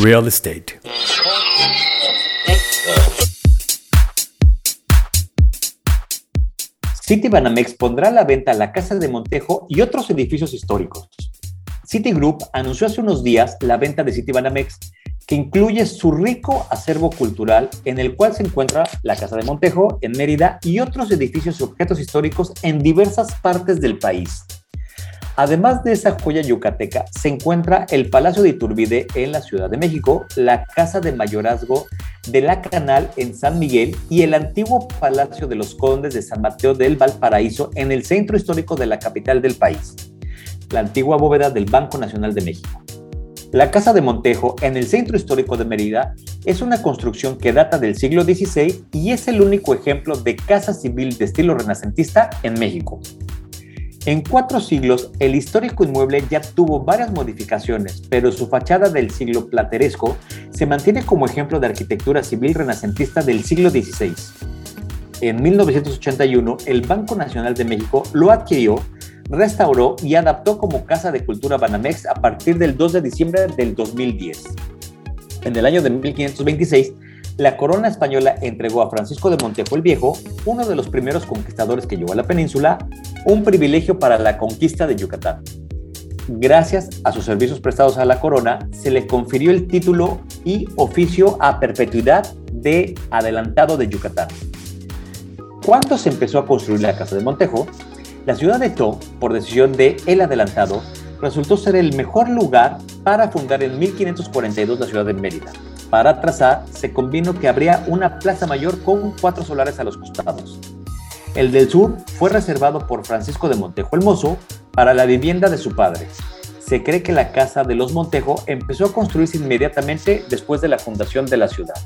Real Estate. Citibanamex pondrá a la venta la Casa de Montejo y otros edificios históricos. Citigroup anunció hace unos días la venta de Citibanamex, que incluye su rico acervo cultural en el cual se encuentra la Casa de Montejo en Mérida y otros edificios y objetos históricos en diversas partes del país. Además de esa joya yucateca, se encuentra el Palacio de Iturbide en la Ciudad de México, la Casa de Mayorazgo de la Canal en San Miguel y el antiguo Palacio de los Condes de San Mateo del Valparaíso en el centro histórico de la capital del país, la antigua bóveda del Banco Nacional de México. La Casa de Montejo, en el centro histórico de Mérida, es una construcción que data del siglo XVI y es el único ejemplo de casa civil de estilo renacentista en México. En cuatro siglos, el histórico inmueble ya tuvo varias modificaciones, pero su fachada del siglo plateresco se mantiene como ejemplo de arquitectura civil renacentista del siglo XVI. En 1981, el Banco Nacional de México lo adquirió, restauró y adaptó como Casa de Cultura Banamex a partir del 2 de diciembre del 2010. En el año de 1526, la corona española entregó a Francisco de Montejo el Viejo, uno de los primeros conquistadores que llegó a la península, un privilegio para la conquista de Yucatán. Gracias a sus servicios prestados a la corona, se le confirió el título y oficio a perpetuidad de adelantado de Yucatán. Cuando se empezó a construir la Casa de Montejo, la ciudad de To, por decisión de El Adelantado, resultó ser el mejor lugar para fundar en 1542 la ciudad de Mérida. Para trazar, se convino que habría una plaza mayor con cuatro solares a los costados. El del sur fue reservado por Francisco de Montejo el Mozo para la vivienda de su padre. Se cree que la casa de los Montejo empezó a construirse inmediatamente después de la fundación de la ciudad.